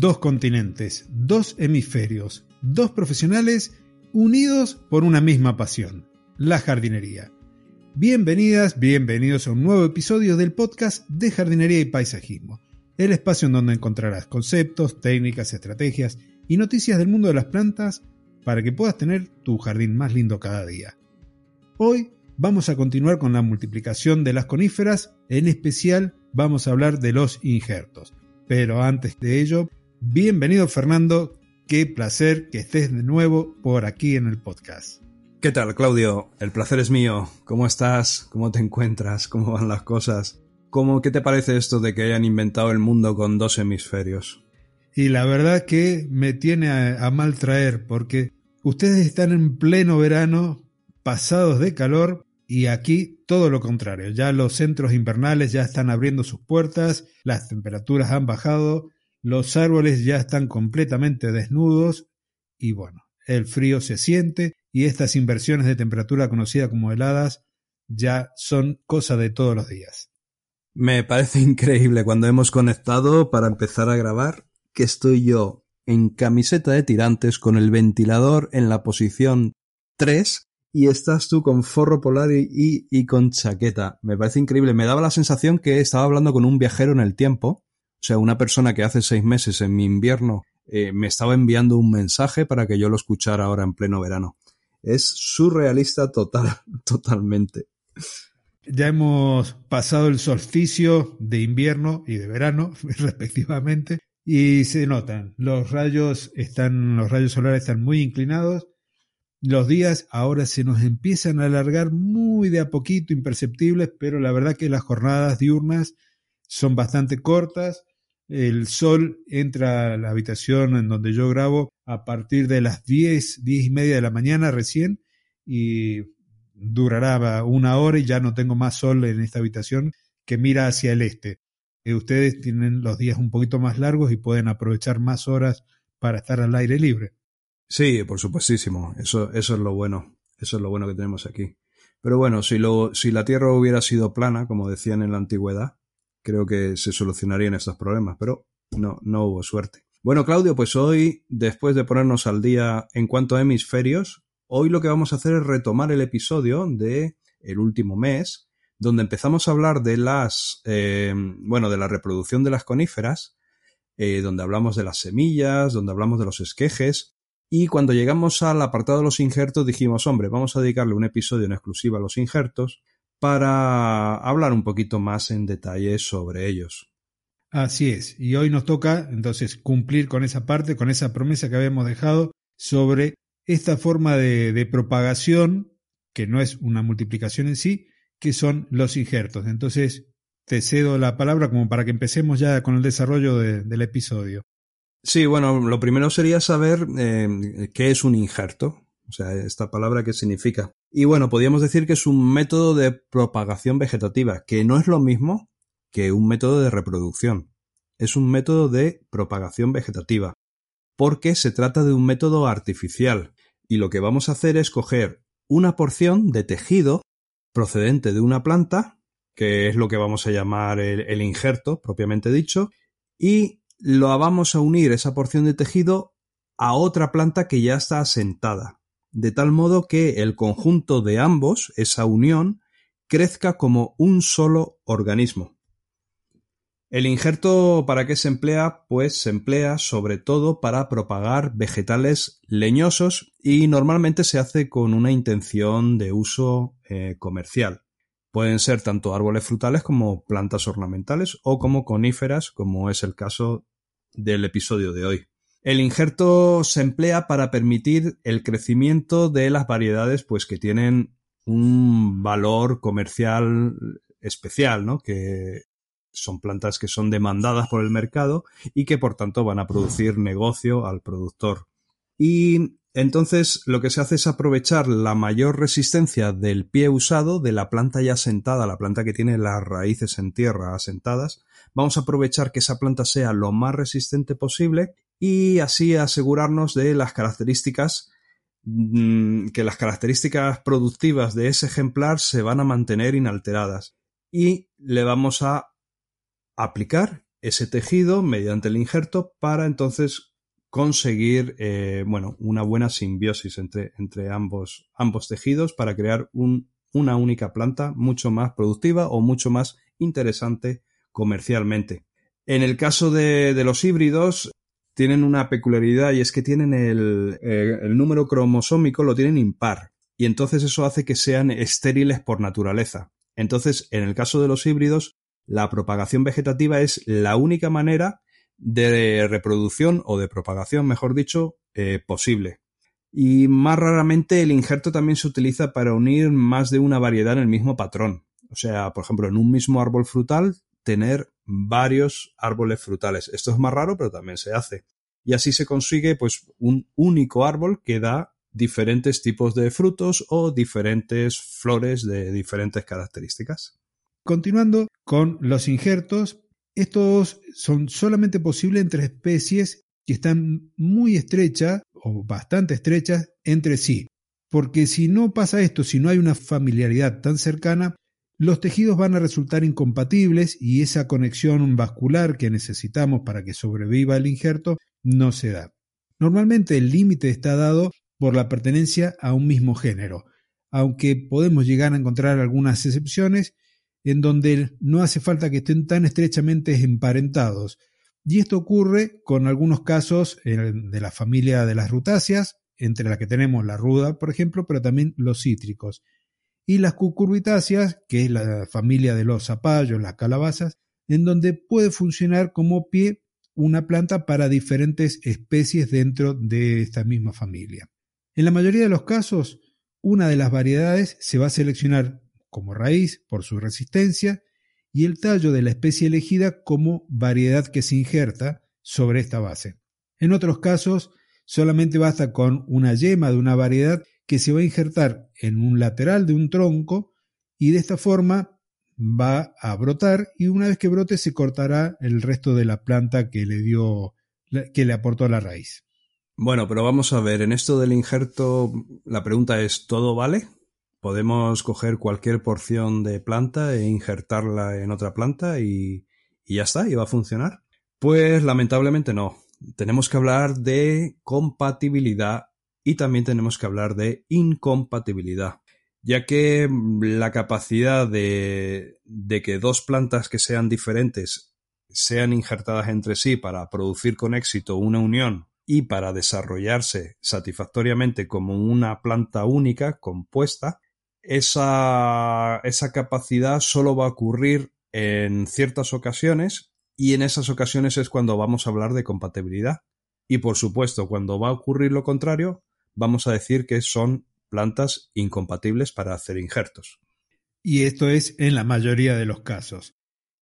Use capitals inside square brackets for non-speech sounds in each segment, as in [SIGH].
Dos continentes, dos hemisferios, dos profesionales unidos por una misma pasión, la jardinería. Bienvenidas, bienvenidos a un nuevo episodio del podcast de jardinería y paisajismo, el espacio en donde encontrarás conceptos, técnicas, estrategias y noticias del mundo de las plantas para que puedas tener tu jardín más lindo cada día. Hoy vamos a continuar con la multiplicación de las coníferas, en especial vamos a hablar de los injertos. Pero antes de ello, bienvenido Fernando, qué placer que estés de nuevo por aquí en el podcast. ¿Qué tal, Claudio? El placer es mío. ¿Cómo estás? ¿Cómo te encuentras? ¿Cómo van las cosas? ¿Cómo, ¿Qué te parece esto de que hayan inventado el mundo con dos hemisferios? Y la verdad que me tiene a, a mal traer porque ustedes están en pleno verano, pasados de calor, y aquí todo lo contrario. Ya los centros invernales ya están abriendo sus puertas, las temperaturas han bajado, los árboles ya están completamente desnudos y bueno, el frío se siente y estas inversiones de temperatura conocidas como heladas ya son cosa de todos los días. Me parece increíble cuando hemos conectado para empezar a grabar que estoy yo en camiseta de tirantes con el ventilador en la posición 3 y estás tú con forro polar y, y, y, con chaqueta. Me parece increíble. Me daba la sensación que estaba hablando con un viajero en el tiempo. O sea, una persona que hace seis meses en mi invierno eh, me estaba enviando un mensaje para que yo lo escuchara ahora en pleno verano. Es surrealista total, [LAUGHS] totalmente. Ya hemos pasado el solsticio de invierno y de verano, [LAUGHS] respectivamente, y se notan. Los rayos están, los rayos solares están muy inclinados. Los días ahora se nos empiezan a alargar muy de a poquito, imperceptibles, pero la verdad que las jornadas diurnas son bastante cortas. El sol entra a la habitación en donde yo grabo a partir de las 10, 10 y media de la mañana recién y durará una hora y ya no tengo más sol en esta habitación que mira hacia el este. Eh, ustedes tienen los días un poquito más largos y pueden aprovechar más horas para estar al aire libre. Sí, por supuestísimo. Eso, eso es lo bueno. Eso es lo bueno que tenemos aquí. Pero bueno, si, lo, si la Tierra hubiera sido plana, como decían en la antigüedad, creo que se solucionarían estos problemas, pero no, no hubo suerte. Bueno, Claudio, pues hoy, después de ponernos al día en cuanto a hemisferios, hoy lo que vamos a hacer es retomar el episodio de el último mes, donde empezamos a hablar de las, eh, bueno, de la reproducción de las coníferas, eh, donde hablamos de las semillas, donde hablamos de los esquejes, y cuando llegamos al apartado de los injertos dijimos, hombre, vamos a dedicarle un episodio en exclusiva a los injertos para hablar un poquito más en detalle sobre ellos. Así es, y hoy nos toca entonces cumplir con esa parte, con esa promesa que habíamos dejado sobre esta forma de, de propagación, que no es una multiplicación en sí, que son los injertos. Entonces, te cedo la palabra como para que empecemos ya con el desarrollo de, del episodio. Sí, bueno, lo primero sería saber eh, qué es un injerto, o sea, esta palabra qué significa. Y bueno, podríamos decir que es un método de propagación vegetativa, que no es lo mismo que un método de reproducción. Es un método de propagación vegetativa, porque se trata de un método artificial, y lo que vamos a hacer es coger una porción de tejido procedente de una planta, que es lo que vamos a llamar el, el injerto propiamente dicho, y lo vamos a unir esa porción de tejido a otra planta que ya está asentada, de tal modo que el conjunto de ambos, esa unión, crezca como un solo organismo. El injerto para qué se emplea? Pues se emplea sobre todo para propagar vegetales leñosos y normalmente se hace con una intención de uso eh, comercial. Pueden ser tanto árboles frutales como plantas ornamentales o como coníferas, como es el caso del episodio de hoy. El injerto se emplea para permitir el crecimiento de las variedades pues que tienen un valor comercial especial, ¿no? Que son plantas que son demandadas por el mercado y que por tanto van a producir negocio al productor. Y entonces lo que se hace es aprovechar la mayor resistencia del pie usado de la planta ya sentada, la planta que tiene las raíces en tierra asentadas. Vamos a aprovechar que esa planta sea lo más resistente posible y así asegurarnos de las características mm, que las características productivas de ese ejemplar se van a mantener inalteradas y le vamos a aplicar ese tejido mediante el injerto para entonces conseguir eh, bueno una buena simbiosis entre, entre ambos, ambos tejidos para crear un, una única planta mucho más productiva o mucho más interesante comercialmente. En el caso de, de los híbridos, tienen una peculiaridad y es que tienen el, eh, el, número cromosómico, lo tienen impar. Y entonces eso hace que sean estériles por naturaleza. Entonces, en el caso de los híbridos, la propagación vegetativa es la única manera de reproducción o de propagación, mejor dicho, eh, posible. Y más raramente el injerto también se utiliza para unir más de una variedad en el mismo patrón. O sea, por ejemplo, en un mismo árbol frutal tener varios árboles frutales. Esto es más raro, pero también se hace. Y así se consigue pues un único árbol que da diferentes tipos de frutos o diferentes flores de diferentes características. Continuando con los injertos, estos son solamente posibles entre especies que están muy estrechas o bastante estrechas entre sí. Porque si no pasa esto, si no hay una familiaridad tan cercana, los tejidos van a resultar incompatibles y esa conexión vascular que necesitamos para que sobreviva el injerto no se da. Normalmente el límite está dado por la pertenencia a un mismo género, aunque podemos llegar a encontrar algunas excepciones en donde no hace falta que estén tan estrechamente emparentados. Y esto ocurre con algunos casos de la familia de las rutáceas, entre las que tenemos la ruda, por ejemplo, pero también los cítricos y las cucurbitáceas, que es la familia de los zapallos, las calabazas, en donde puede funcionar como pie una planta para diferentes especies dentro de esta misma familia. En la mayoría de los casos, una de las variedades se va a seleccionar como raíz por su resistencia y el tallo de la especie elegida como variedad que se injerta sobre esta base. En otros casos, solamente basta con una yema de una variedad que se va a injertar en un lateral de un tronco y de esta forma va a brotar y una vez que brote se cortará el resto de la planta que le dio que le aportó la raíz. Bueno, pero vamos a ver, en esto del injerto la pregunta es ¿todo vale? ¿Podemos coger cualquier porción de planta e injertarla en otra planta y, ya está? ¿Y va a funcionar? Pues lamentablemente no. Tenemos que hablar de compatibilidad y también tenemos que hablar de incompatibilidad, ya que la capacidad de, de que dos plantas que sean diferentes sean injertadas entre sí para producir con éxito una unión y para desarrollarse satisfactoriamente como una planta única, compuesta, esa, esa capacidad solo va a ocurrir en ciertas ocasiones y en esas ocasiones es cuando vamos a hablar de compatibilidad. Y por supuesto, cuando va a ocurrir lo contrario, vamos a decir que son plantas incompatibles para hacer injertos. Y esto es en la mayoría de los casos.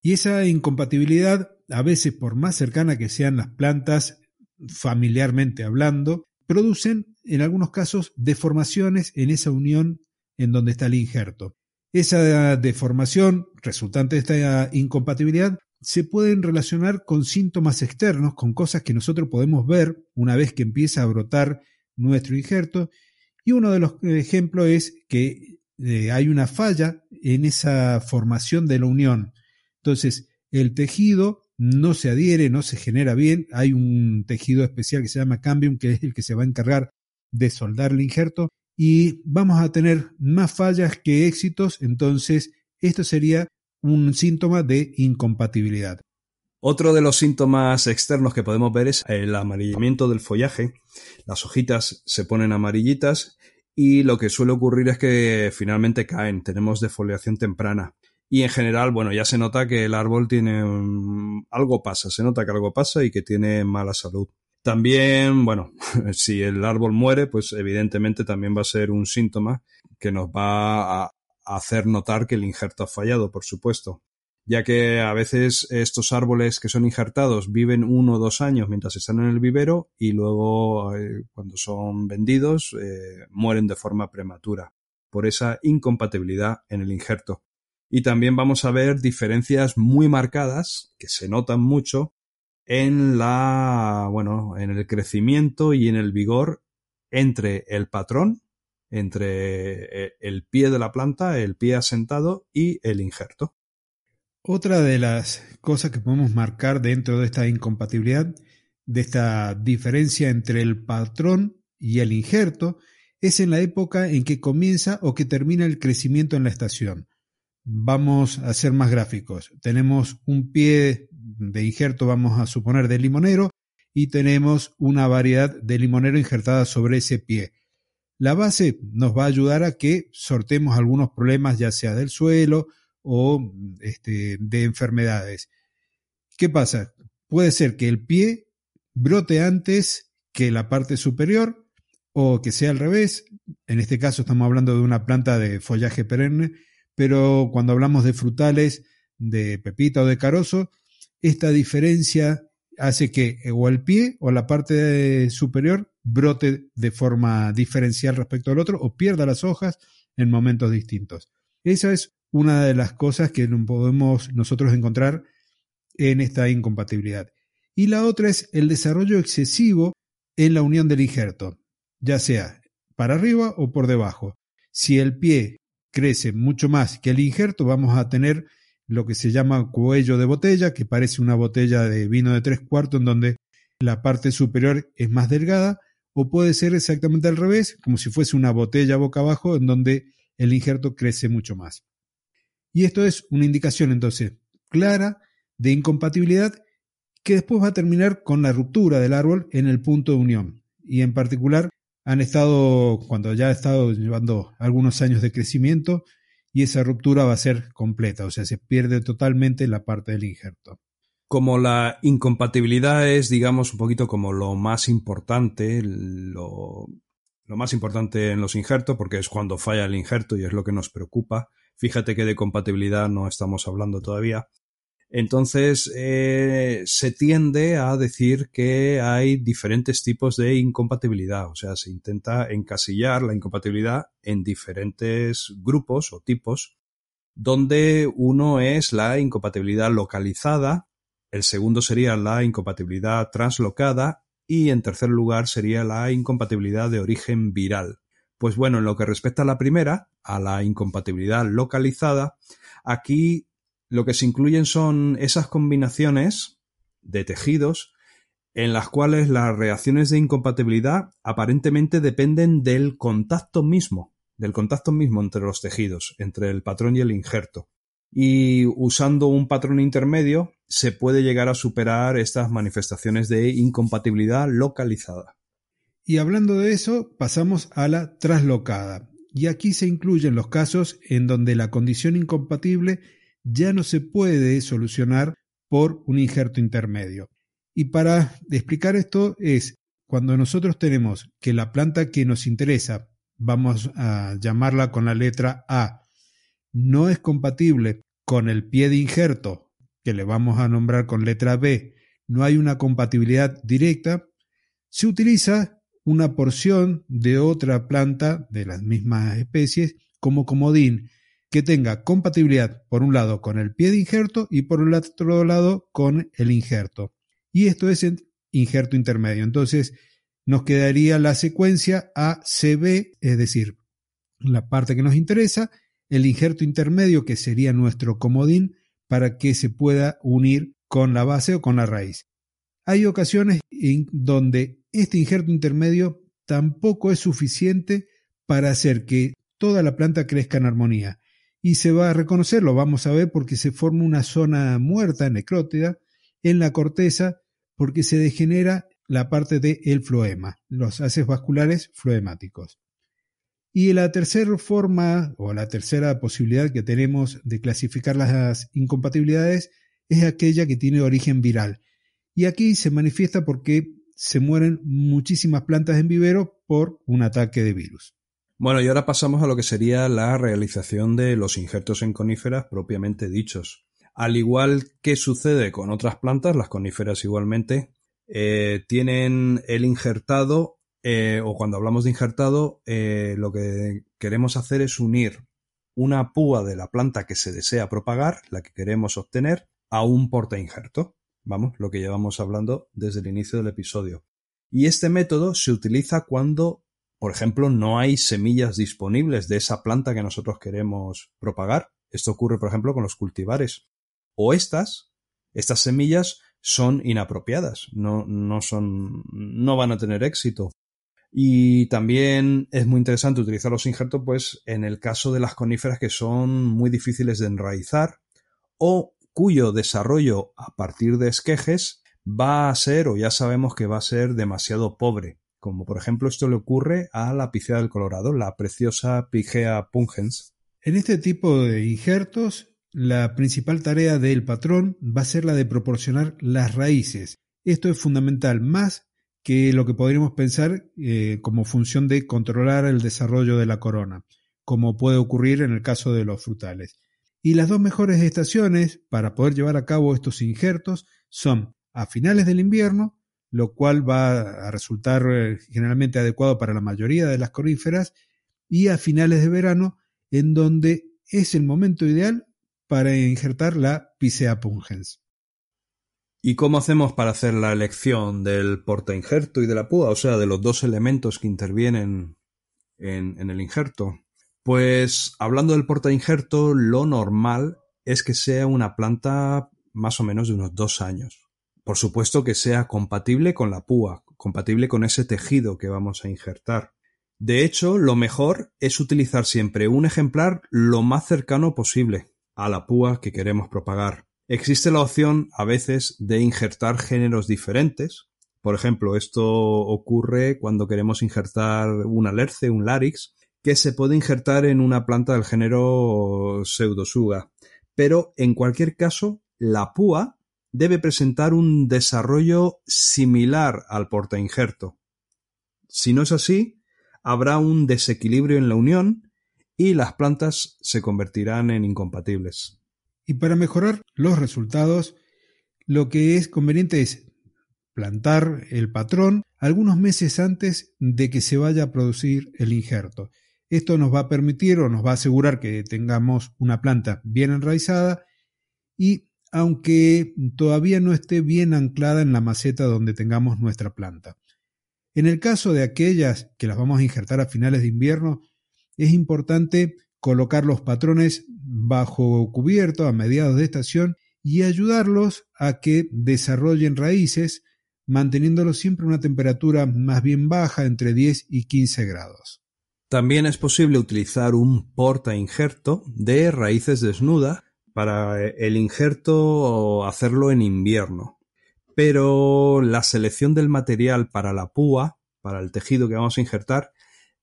Y esa incompatibilidad, a veces por más cercana que sean las plantas, familiarmente hablando, producen en algunos casos deformaciones en esa unión en donde está el injerto. Esa deformación resultante de esta incompatibilidad se pueden relacionar con síntomas externos, con cosas que nosotros podemos ver una vez que empieza a brotar nuestro injerto. Y uno de los ejemplos es que eh, hay una falla en esa formación de la unión. Entonces, el tejido no se adhiere, no se genera bien. Hay un tejido especial que se llama cambium, que es el que se va a encargar de soldar el injerto. Y vamos a tener más fallas que éxitos. Entonces, esto sería un síntoma de incompatibilidad. Otro de los síntomas externos que podemos ver es el amarillamiento del follaje. Las hojitas se ponen amarillitas y lo que suele ocurrir es que finalmente caen. Tenemos defoliación temprana. Y en general, bueno, ya se nota que el árbol tiene algo pasa, se nota que algo pasa y que tiene mala salud. También, bueno, [LAUGHS] si el árbol muere, pues evidentemente también va a ser un síntoma que nos va a, hacer notar que el injerto ha fallado, por supuesto ya que a veces estos árboles que son injertados viven uno o dos años mientras están en el vivero y luego eh, cuando son vendidos eh, mueren de forma prematura por esa incompatibilidad en el injerto. Y también vamos a ver diferencias muy marcadas que se notan mucho en la, bueno, en el crecimiento y en el vigor entre el patrón, entre eh, el pie de la planta, el pie asentado y el injerto. Otra de las cosas que podemos marcar dentro de esta incompatibilidad, de esta diferencia entre el patrón y el injerto, es en la época en que comienza o que termina el crecimiento en la estación. Vamos a ser más gráficos. Tenemos un pie de injerto, vamos a suponer, de limonero, y tenemos una variedad de limonero injertada sobre ese pie. La base nos va a ayudar a que sortemos algunos problemas, ya sea del suelo, o este, de enfermedades. ¿Qué pasa? Puede ser que el pie brote antes que la parte superior o que sea al revés. En este caso estamos hablando de una planta de follaje perenne, pero cuando hablamos de frutales de pepita o de carozo, esta diferencia hace que o el pie o la parte superior brote de forma diferencial respecto al otro o pierda las hojas en momentos distintos. Esa es una de las cosas que podemos nosotros encontrar en esta incompatibilidad. Y la otra es el desarrollo excesivo en la unión del injerto, ya sea para arriba o por debajo. Si el pie crece mucho más que el injerto, vamos a tener lo que se llama cuello de botella, que parece una botella de vino de tres cuartos en donde la parte superior es más delgada, o puede ser exactamente al revés, como si fuese una botella boca abajo en donde el injerto crece mucho más. Y esto es una indicación entonces clara de incompatibilidad que después va a terminar con la ruptura del árbol en el punto de unión. Y en particular han estado, cuando ya ha estado llevando algunos años de crecimiento, y esa ruptura va a ser completa, o sea, se pierde totalmente la parte del injerto. Como la incompatibilidad es, digamos, un poquito como lo más importante, lo, lo más importante en los injertos, porque es cuando falla el injerto y es lo que nos preocupa, Fíjate que de compatibilidad no estamos hablando todavía. Entonces, eh, se tiende a decir que hay diferentes tipos de incompatibilidad, o sea, se intenta encasillar la incompatibilidad en diferentes grupos o tipos, donde uno es la incompatibilidad localizada, el segundo sería la incompatibilidad translocada y en tercer lugar sería la incompatibilidad de origen viral. Pues bueno, en lo que respecta a la primera, a la incompatibilidad localizada, aquí lo que se incluyen son esas combinaciones de tejidos en las cuales las reacciones de incompatibilidad aparentemente dependen del contacto mismo, del contacto mismo entre los tejidos, entre el patrón y el injerto. Y usando un patrón intermedio se puede llegar a superar estas manifestaciones de incompatibilidad localizada. Y hablando de eso, pasamos a la traslocada. Y aquí se incluyen los casos en donde la condición incompatible ya no se puede solucionar por un injerto intermedio. Y para explicar esto es cuando nosotros tenemos que la planta que nos interesa, vamos a llamarla con la letra A, no es compatible con el pie de injerto, que le vamos a nombrar con letra B, no hay una compatibilidad directa, se utiliza una porción de otra planta de las mismas especies como comodín que tenga compatibilidad por un lado con el pie de injerto y por el otro lado con el injerto. Y esto es el injerto intermedio. Entonces nos quedaría la secuencia ACB, es decir, la parte que nos interesa, el injerto intermedio que sería nuestro comodín para que se pueda unir con la base o con la raíz. Hay ocasiones en donde este injerto intermedio tampoco es suficiente para hacer que toda la planta crezca en armonía. Y se va a reconocer, lo vamos a ver, porque se forma una zona muerta, necrótida, en la corteza, porque se degenera la parte del el floema, los haces vasculares floemáticos. Y la tercera forma o la tercera posibilidad que tenemos de clasificar las incompatibilidades es aquella que tiene origen viral. Y aquí se manifiesta porque se mueren muchísimas plantas en vivero por un ataque de virus. Bueno, y ahora pasamos a lo que sería la realización de los injertos en coníferas propiamente dichos. Al igual que sucede con otras plantas, las coníferas igualmente eh, tienen el injertado, eh, o cuando hablamos de injertado, eh, lo que queremos hacer es unir una púa de la planta que se desea propagar, la que queremos obtener, a un porta injerto. Vamos, lo que llevamos hablando desde el inicio del episodio. Y este método se utiliza cuando por ejemplo, no hay semillas disponibles de esa planta que nosotros queremos propagar. Esto ocurre, por ejemplo, con los cultivares. O estas, estas semillas son inapropiadas, no, no son, no van a tener éxito. Y también es muy interesante utilizar los injertos, pues, en el caso de las coníferas que son muy difíciles de enraizar o cuyo desarrollo a partir de esquejes va a ser, o ya sabemos que va a ser demasiado pobre como por ejemplo esto le ocurre a la picea del Colorado, la preciosa Pigea pungens. En este tipo de injertos, la principal tarea del patrón va a ser la de proporcionar las raíces. Esto es fundamental, más que lo que podríamos pensar eh, como función de controlar el desarrollo de la corona, como puede ocurrir en el caso de los frutales. Y las dos mejores estaciones para poder llevar a cabo estos injertos son a finales del invierno lo cual va a resultar eh, generalmente adecuado para la mayoría de las coníferas, y a finales de verano, en donde es el momento ideal para injertar la Picea pungens. ¿Y cómo hacemos para hacer la elección del porta injerto y de la púa? O sea, de los dos elementos que intervienen en, en el injerto. Pues hablando del porta injerto, lo normal es que sea una planta más o menos de unos dos años. Por supuesto que sea compatible con la púa, compatible con ese tejido que vamos a injertar. De hecho, lo mejor es utilizar siempre un ejemplar lo más cercano posible a la púa que queremos propagar. Existe la opción a veces de injertar géneros diferentes. Por ejemplo, esto ocurre cuando queremos injertar un alerce, un larix, que se puede injertar en una planta del género pseudosuga. Pero en cualquier caso, la púa debe presentar un desarrollo similar al portainjerto. Si no es así, habrá un desequilibrio en la unión y las plantas se convertirán en incompatibles. Y para mejorar los resultados, lo que es conveniente es plantar el patrón algunos meses antes de que se vaya a producir el injerto. Esto nos va a permitir o nos va a asegurar que tengamos una planta bien enraizada y aunque todavía no esté bien anclada en la maceta donde tengamos nuestra planta. En el caso de aquellas que las vamos a injertar a finales de invierno, es importante colocar los patrones bajo cubierto a mediados de estación y ayudarlos a que desarrollen raíces, manteniéndolos siempre a una temperatura más bien baja, entre 10 y 15 grados. También es posible utilizar un porta injerto de raíces desnudas para el injerto hacerlo en invierno. Pero la selección del material para la púa, para el tejido que vamos a injertar,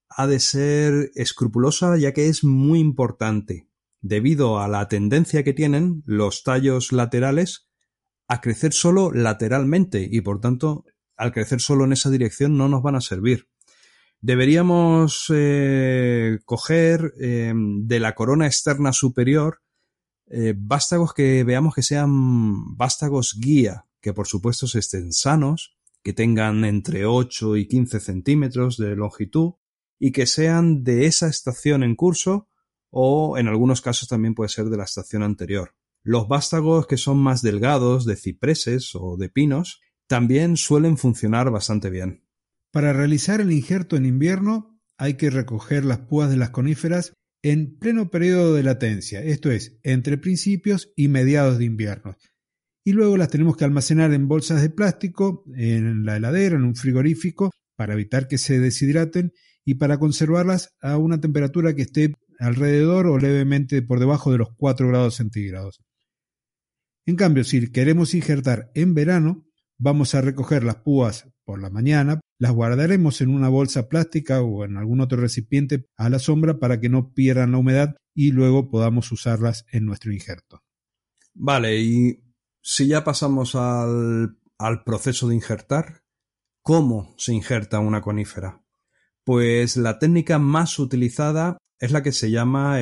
ha de ser escrupulosa ya que es muy importante, debido a la tendencia que tienen los tallos laterales a crecer solo lateralmente y por tanto al crecer solo en esa dirección no nos van a servir. Deberíamos eh, coger eh, de la corona externa superior eh, vástagos que veamos que sean vástagos guía, que por supuesto estén sanos, que tengan entre 8 y 15 centímetros de longitud y que sean de esa estación en curso o en algunos casos también puede ser de la estación anterior. Los vástagos que son más delgados, de cipreses o de pinos, también suelen funcionar bastante bien. Para realizar el injerto en invierno hay que recoger las púas de las coníferas en pleno periodo de latencia, esto es, entre principios y mediados de invierno. Y luego las tenemos que almacenar en bolsas de plástico, en la heladera, en un frigorífico, para evitar que se deshidraten y para conservarlas a una temperatura que esté alrededor o levemente por debajo de los 4 grados centígrados. En cambio, si queremos injertar en verano, vamos a recoger las púas por la mañana, las guardaremos en una bolsa plástica o en algún otro recipiente a la sombra para que no pierdan la humedad y luego podamos usarlas en nuestro injerto. Vale, y si ya pasamos al, proceso de injertar, ¿cómo se injerta una conífera? Pues la técnica más utilizada es la que se llama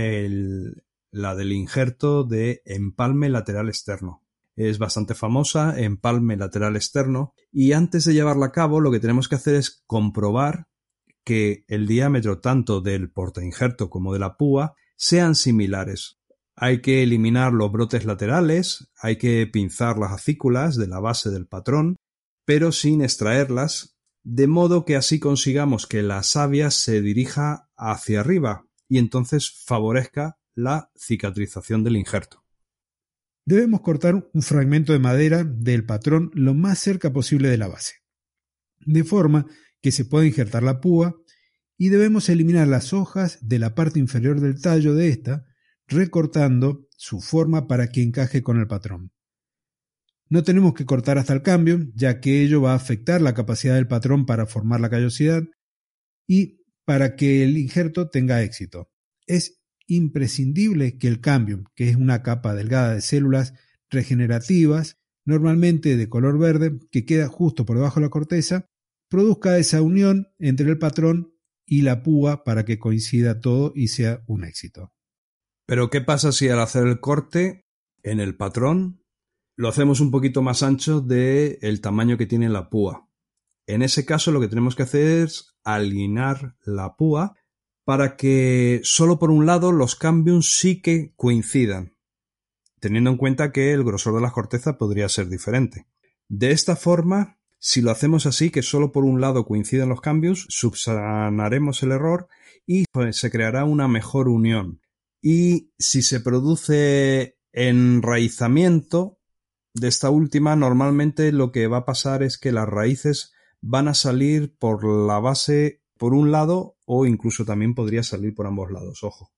la del injerto de empalme lateral externo. Es bastante famosa, empalme lateral externo, y antes de llevarla a cabo lo que tenemos que hacer es comprobar que el diámetro tanto del injerto como de la púa sean similares. Hay que eliminar los brotes laterales, hay que pinzar las acículas de la base del patrón, pero sin extraerlas, de modo que así consigamos que la savia se dirija hacia arriba y entonces favorezca la cicatrización del injerto. Debemos cortar un fragmento de madera del patrón lo más cerca posible de la base, de forma que se pueda injertar la púa y debemos eliminar las hojas de la parte inferior del tallo de esta, recortando su forma para que encaje con el patrón. No tenemos que cortar hasta el cambio, ya que ello va a afectar la capacidad del patrón para formar la callosidad y para que el injerto tenga éxito. Es imprescindible que el cambio, que es una capa delgada de células regenerativas, normalmente de color verde, que queda justo por debajo de la corteza, produzca esa unión entre el patrón y la púa para que coincida todo y sea un éxito. Pero ¿qué pasa si al hacer el corte en el patrón lo hacemos un poquito más ancho del el tamaño que tiene la púa? En ese caso lo que tenemos que hacer es alinear la púa para que solo por un lado los cambios sí que coincidan, teniendo en cuenta que el grosor de la corteza podría ser diferente. De esta forma si lo hacemos así, que solo por un lado coinciden los cambios, subsanaremos el error y pues, se creará una mejor unión. Y si se produce enraizamiento de esta última, normalmente lo que va a pasar es que las raíces van a salir por la base por un lado o incluso también podría salir por ambos lados, ojo.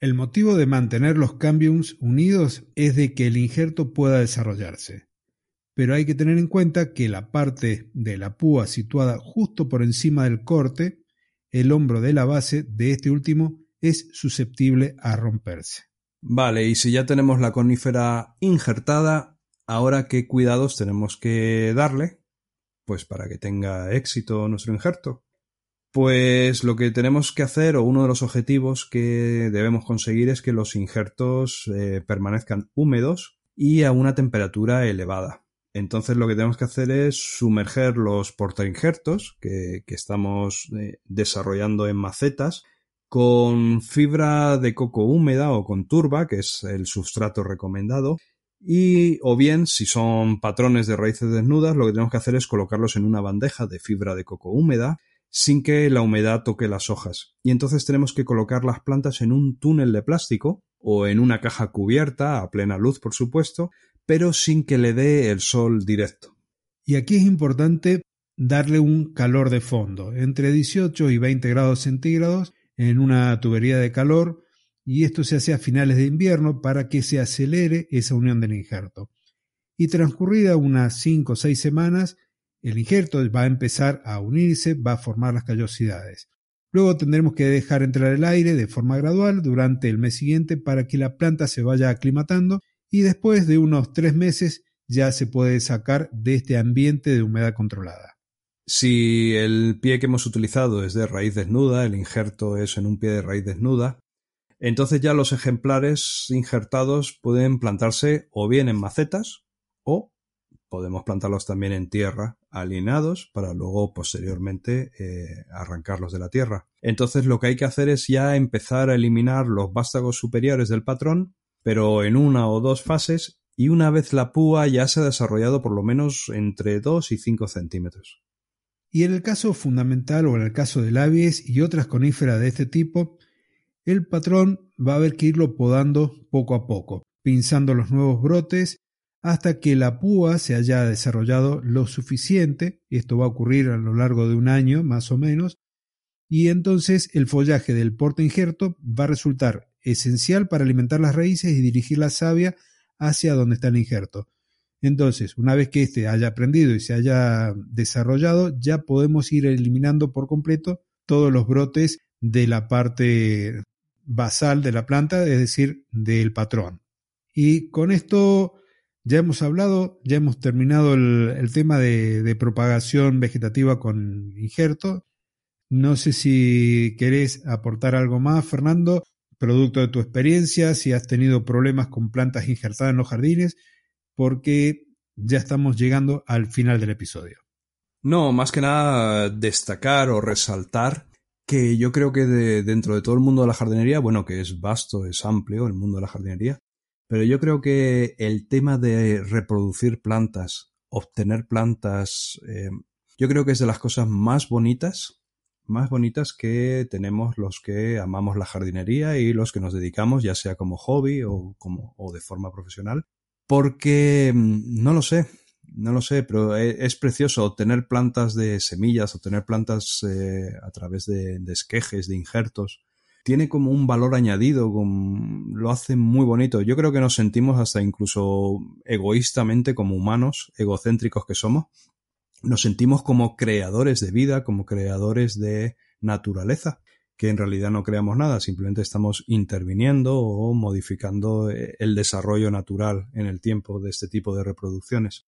El motivo de mantener los cambiums unidos es de que el injerto pueda desarrollarse pero hay que tener en cuenta que la parte de la púa situada justo por encima del corte, el hombro de la base de este último, es susceptible a romperse. Vale, y si ya tenemos la conífera injertada, ahora qué cuidados tenemos que darle, pues para que tenga éxito nuestro injerto. Pues lo que tenemos que hacer, o uno de los objetivos que debemos conseguir, es que los injertos eh, permanezcan húmedos y a una temperatura elevada. Entonces lo que tenemos que hacer es sumerger los portainjertos que, que estamos eh, desarrollando en macetas con fibra de coco húmeda o con turba, que es el sustrato recomendado, y o bien si son patrones de raíces desnudas, lo que tenemos que hacer es colocarlos en una bandeja de fibra de coco húmeda sin que la humedad toque las hojas. Y entonces tenemos que colocar las plantas en un túnel de plástico o en una caja cubierta a plena luz, por supuesto, pero sin que le dé el sol directo. Y aquí es importante darle un calor de fondo, entre 18 y 20 grados centígrados en una tubería de calor, y esto se hace a finales de invierno para que se acelere esa unión del injerto. Y transcurrida unas 5 o 6 semanas, el injerto va a empezar a unirse, va a formar las callosidades. Luego tendremos que dejar entrar el aire de forma gradual durante el mes siguiente para que la planta se vaya aclimatando y después de unos tres meses ya se puede sacar de este ambiente de humedad controlada. Si el pie que hemos utilizado es de raíz desnuda, el injerto es en un pie de raíz desnuda, entonces ya los ejemplares injertados pueden plantarse o bien en macetas o podemos plantarlos también en tierra, alineados, para luego posteriormente eh, arrancarlos de la tierra. Entonces lo que hay que hacer es ya empezar a eliminar los vástagos superiores del patrón pero en una o dos fases y una vez la púa ya se ha desarrollado por lo menos entre 2 y 5 centímetros. Y en el caso fundamental o en el caso del avies y otras coníferas de este tipo, el patrón va a haber que irlo podando poco a poco, pinzando los nuevos brotes hasta que la púa se haya desarrollado lo suficiente, esto va a ocurrir a lo largo de un año más o menos, y entonces el follaje del porte injerto va a resultar esencial para alimentar las raíces y dirigir la savia hacia donde está el injerto. Entonces, una vez que éste haya aprendido y se haya desarrollado, ya podemos ir eliminando por completo todos los brotes de la parte basal de la planta, es decir, del patrón. Y con esto ya hemos hablado, ya hemos terminado el, tema de, propagación vegetativa con injerto. No sé si querés aportar algo más, Fernando, producto de tu experiencia, si has tenido problemas con plantas injertadas en los jardines, porque ya estamos llegando al final del episodio. No, más que nada destacar o resaltar que yo creo que dentro de todo el mundo de la jardinería, bueno, que es vasto, es amplio el mundo de la jardinería, pero yo creo que el tema de reproducir plantas, obtener plantas, eh, yo creo que es de las cosas más bonitas, más bonitas que tenemos los que amamos la jardinería y los que nos dedicamos, ya sea como hobby o de forma profesional, porque mm, no lo sé, no lo sé, pero e, es precioso obtener plantas de semillas, obtener plantas eh, a través de, esquejes, de injertos. Tiene como un valor añadido, lo hace muy bonito. Yo creo que nos sentimos hasta incluso egoístamente como humanos, egocéntricos que somos. Nos sentimos como creadores de vida, como creadores de naturaleza que en realidad no creamos nada, simplemente estamos interviniendo o modificando eh, el desarrollo natural en el tiempo de este tipo de reproducciones.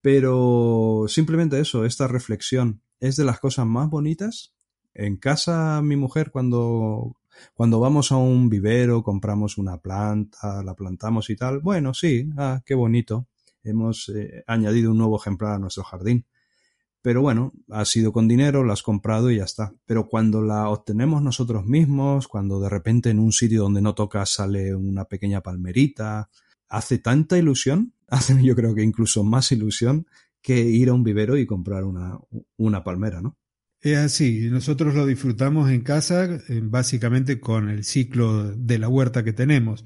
Pero simplemente eso, esta reflexión es de las cosas más bonitas. En casa, mi mujer, cuando, cuando vamos a un vivero, compramos una planta, la plantamos y tal, bueno, sí, ah, qué bonito. Hemos eh, añadido un nuevo ejemplar a nuestro jardín. Pero bueno, ha sido con dinero, la has comprado y ya está. Pero cuando la obtenemos nosotros mismos, cuando de repente en un sitio donde no toca sale una pequeña palmerita, hace tanta ilusión, [LAUGHS] hace yo creo que incluso más ilusión que ir a un vivero y comprar una, una palmera, ¿no? Es así, nosotros lo disfrutamos en casa eh, básicamente con el ciclo de la huerta que tenemos.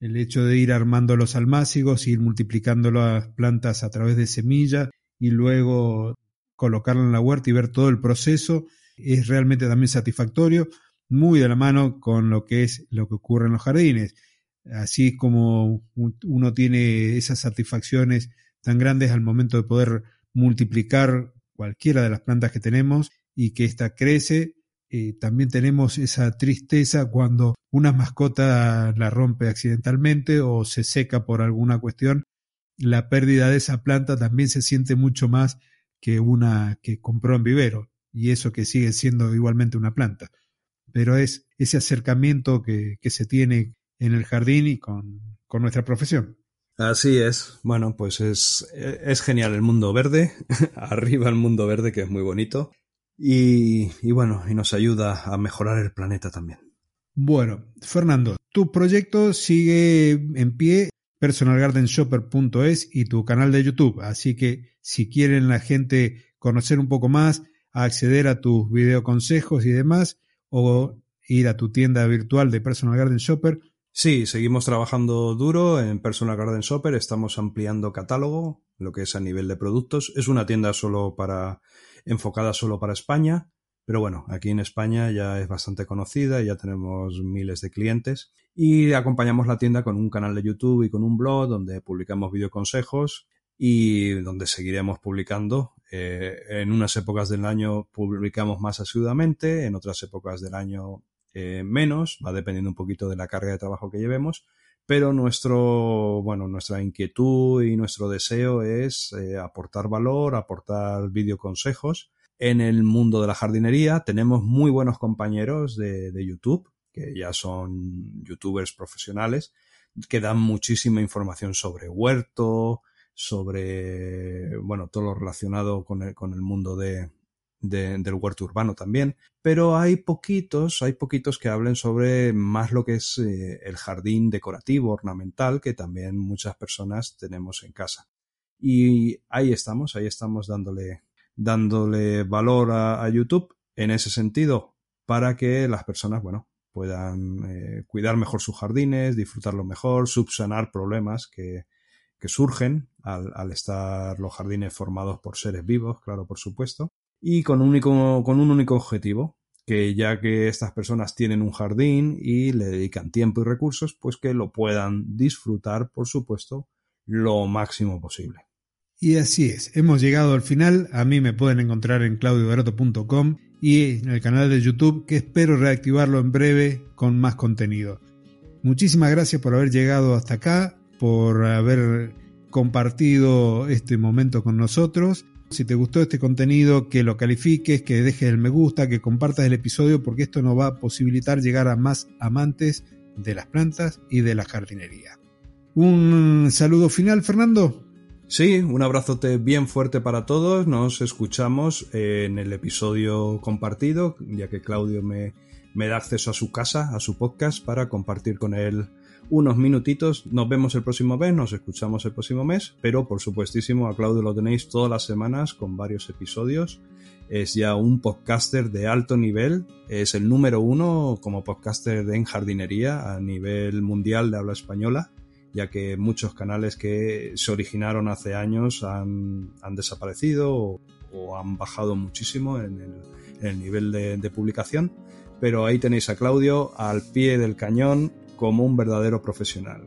El hecho de ir armando los almácigos, ir multiplicando las plantas a través de semillas y luego colocarla en la huerta y ver todo el proceso es realmente también satisfactorio, muy de la mano con lo que es lo que ocurre en los jardines. Así como uno tiene esas satisfacciones tan grandes al momento de poder multiplicar cualquiera de las plantas que tenemos y que ésta crece, eh, también tenemos esa tristeza cuando una mascota la rompe accidentalmente o se seca por alguna cuestión. La pérdida de esa planta también se siente mucho más que una que compró en vivero, y eso que sigue siendo igualmente una planta. Pero es ese acercamiento que, que se tiene en el jardín y con, con, nuestra profesión. Así es. Bueno, pues es, es genial el mundo verde. [LAUGHS] Arriba el mundo verde, que es muy bonito. Y, y bueno, y nos ayuda a mejorar el planeta también. Bueno, Fernando, tu proyecto sigue en pie personalgardenshopper.es y tu canal de YouTube. Así que si quieren la gente conocer un poco más, acceder a tus videoconsejos y demás, o ir a tu tienda virtual de Personal Garden Shopper. Sí, seguimos trabajando duro en Personal Garden Shopper, estamos ampliando catálogo, lo que es a nivel de productos. Es una tienda solo para, enfocada solo para España, pero bueno, aquí en España ya es bastante conocida, ya tenemos miles de clientes y acompañamos la tienda con un canal de YouTube y con un blog donde publicamos videoconsejos y donde seguiremos publicando. Eh, en unas épocas del año publicamos más asiduamente, en otras épocas del año eh, menos, va dependiendo un poquito de la carga de trabajo que llevemos, pero nuestro, bueno, nuestra inquietud y nuestro deseo es eh, aportar valor, aportar videoconsejos en el mundo de la jardinería. Tenemos muy buenos compañeros de, de YouTube que ya son youtubers profesionales, que dan muchísima información sobre huerto, sobre, bueno, todo lo relacionado con el, con el mundo de, del huerto urbano también, pero hay poquitos, hay poquitos que hablen sobre más lo que es eh, el jardín decorativo, ornamental, que también muchas personas tenemos en casa. Y ahí estamos, ahí estamos dándole, dándole valor a, a YouTube en ese sentido, para que las personas, bueno, puedan eh, cuidar mejor sus jardines, disfrutarlo mejor, subsanar problemas que, que surgen al, al, estar los jardines formados por seres vivos, claro, por supuesto, y con, único, con un único objetivo, que ya que estas personas tienen un jardín y le dedican tiempo y recursos, pues que lo puedan disfrutar, por supuesto, lo máximo posible. Y así es, hemos llegado al final, a mí me pueden encontrar en claudiobarato.com y en el canal de YouTube que espero reactivarlo en breve con más contenido. Muchísimas gracias por haber llegado hasta acá, por haber compartido este momento con nosotros Si te gustó este contenido, que lo califiques, que dejes el me gusta, que compartas el episodio, porque esto nos va a posibilitar llegar a más amantes de las plantas y de la jardinería. Un saludo final, Fernando. Sí, un abrazote bien fuerte para todos. Nos escuchamos en el episodio compartido, ya que Claudio me, me da acceso a su casa, a su podcast, para compartir con él unos minutitos. Nos vemos el próximo mes, nos escuchamos el próximo mes, pero por supuestísimo a Claudio lo tenéis todas las semanas con varios episodios. Es ya un podcaster de alto nivel, es el número uno como podcaster en jardinería a nivel mundial de habla española, ya que muchos canales que se originaron hace años han, desaparecido o, han bajado muchísimo en el, nivel de publicación. Pero ahí tenéis a Claudio al pie del cañón como un verdadero profesional.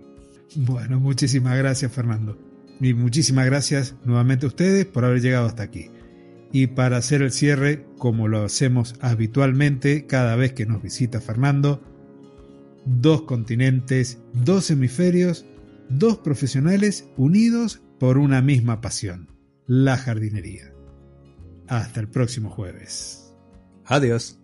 Bueno, muchísimas gracias Fernando. Y muchísimas gracias nuevamente a ustedes por haber llegado hasta aquí. Y para hacer el cierre, como lo hacemos habitualmente cada vez que nos visita Fernando, dos continentes, dos hemisferios, dos profesionales unidos por una misma pasión, la jardinería. Hasta el próximo jueves. Adiós.